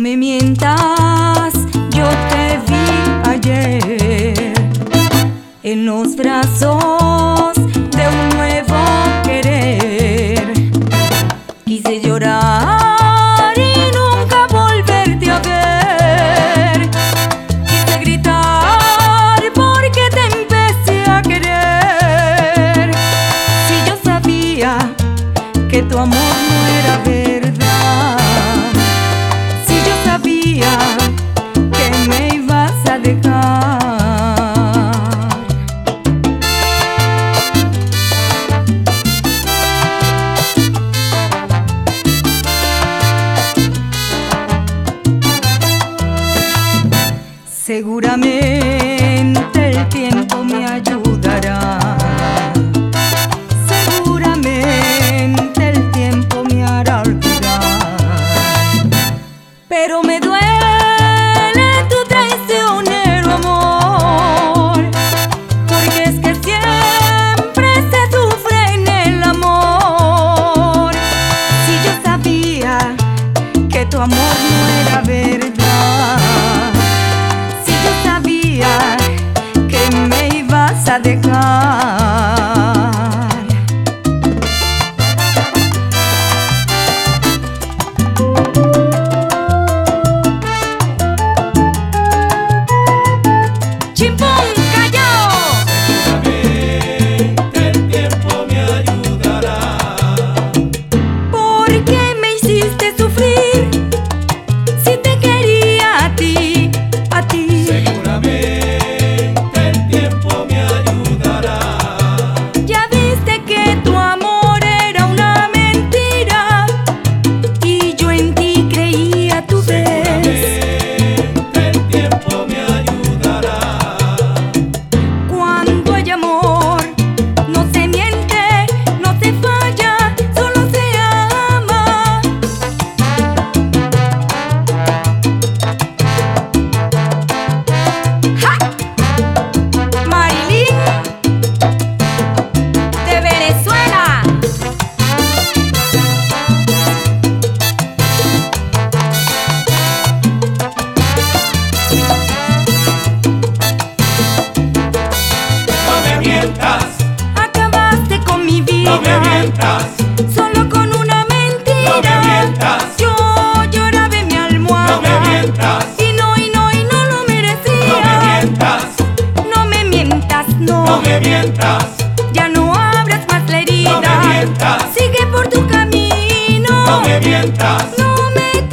me mientas, yo te vi ayer en los brazos. Seguramente mientas. Ya no abras más la herida. No me mientas. Sigue por tu camino. No me mientas. No me